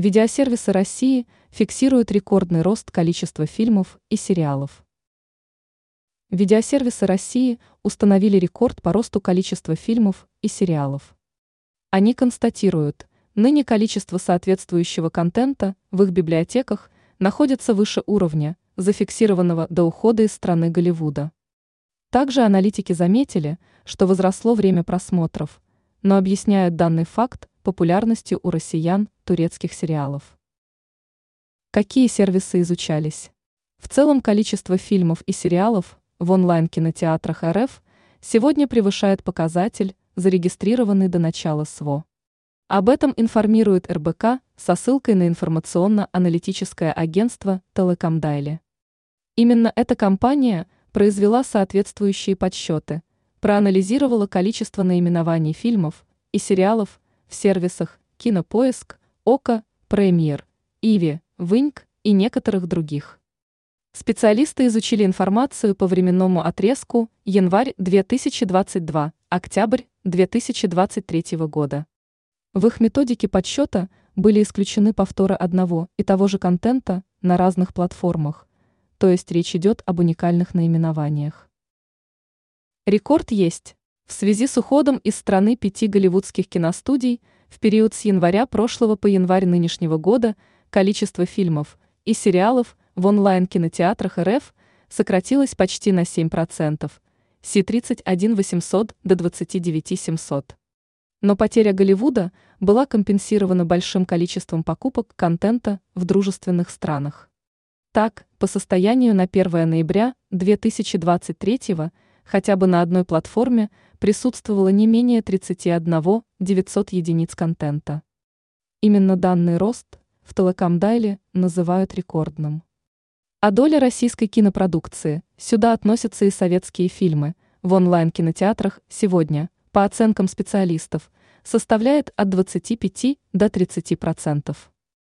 Видеосервисы России фиксируют рекордный рост количества фильмов и сериалов. Видеосервисы России установили рекорд по росту количества фильмов и сериалов. Они констатируют, ныне количество соответствующего контента в их библиотеках находится выше уровня, зафиксированного до ухода из страны Голливуда. Также аналитики заметили, что возросло время просмотров, но объясняют данный факт популярностью у россиян турецких сериалов. Какие сервисы изучались? В целом количество фильмов и сериалов в онлайн-кинотеатрах РФ сегодня превышает показатель, зарегистрированный до начала СВО. Об этом информирует РБК со ссылкой на информационно-аналитическое агентство Телекомдайли. Именно эта компания произвела соответствующие подсчеты, проанализировала количество наименований фильмов и сериалов в сервисах Кинопоиск, Ока, Премьер, Иви, Выньк и некоторых других. Специалисты изучили информацию по временному отрезку январь 2022, октябрь 2023 года. В их методике подсчета были исключены повторы одного и того же контента на разных платформах, то есть речь идет об уникальных наименованиях. Рекорд есть. В связи с уходом из страны пяти голливудских киностудий в период с января прошлого по январь нынешнего года количество фильмов и сериалов в онлайн-кинотеатрах РФ сократилось почти на 7%, с 31 800 до 29 700. Но потеря Голливуда была компенсирована большим количеством покупок контента в дружественных странах. Так, по состоянию на 1 ноября 2023 хотя бы на одной платформе присутствовало не менее 31 900 единиц контента. Именно данный рост в Телекомдайле называют рекордным. А доля российской кинопродукции, сюда относятся и советские фильмы, в онлайн-кинотеатрах сегодня, по оценкам специалистов, составляет от 25 до 30%. процентов.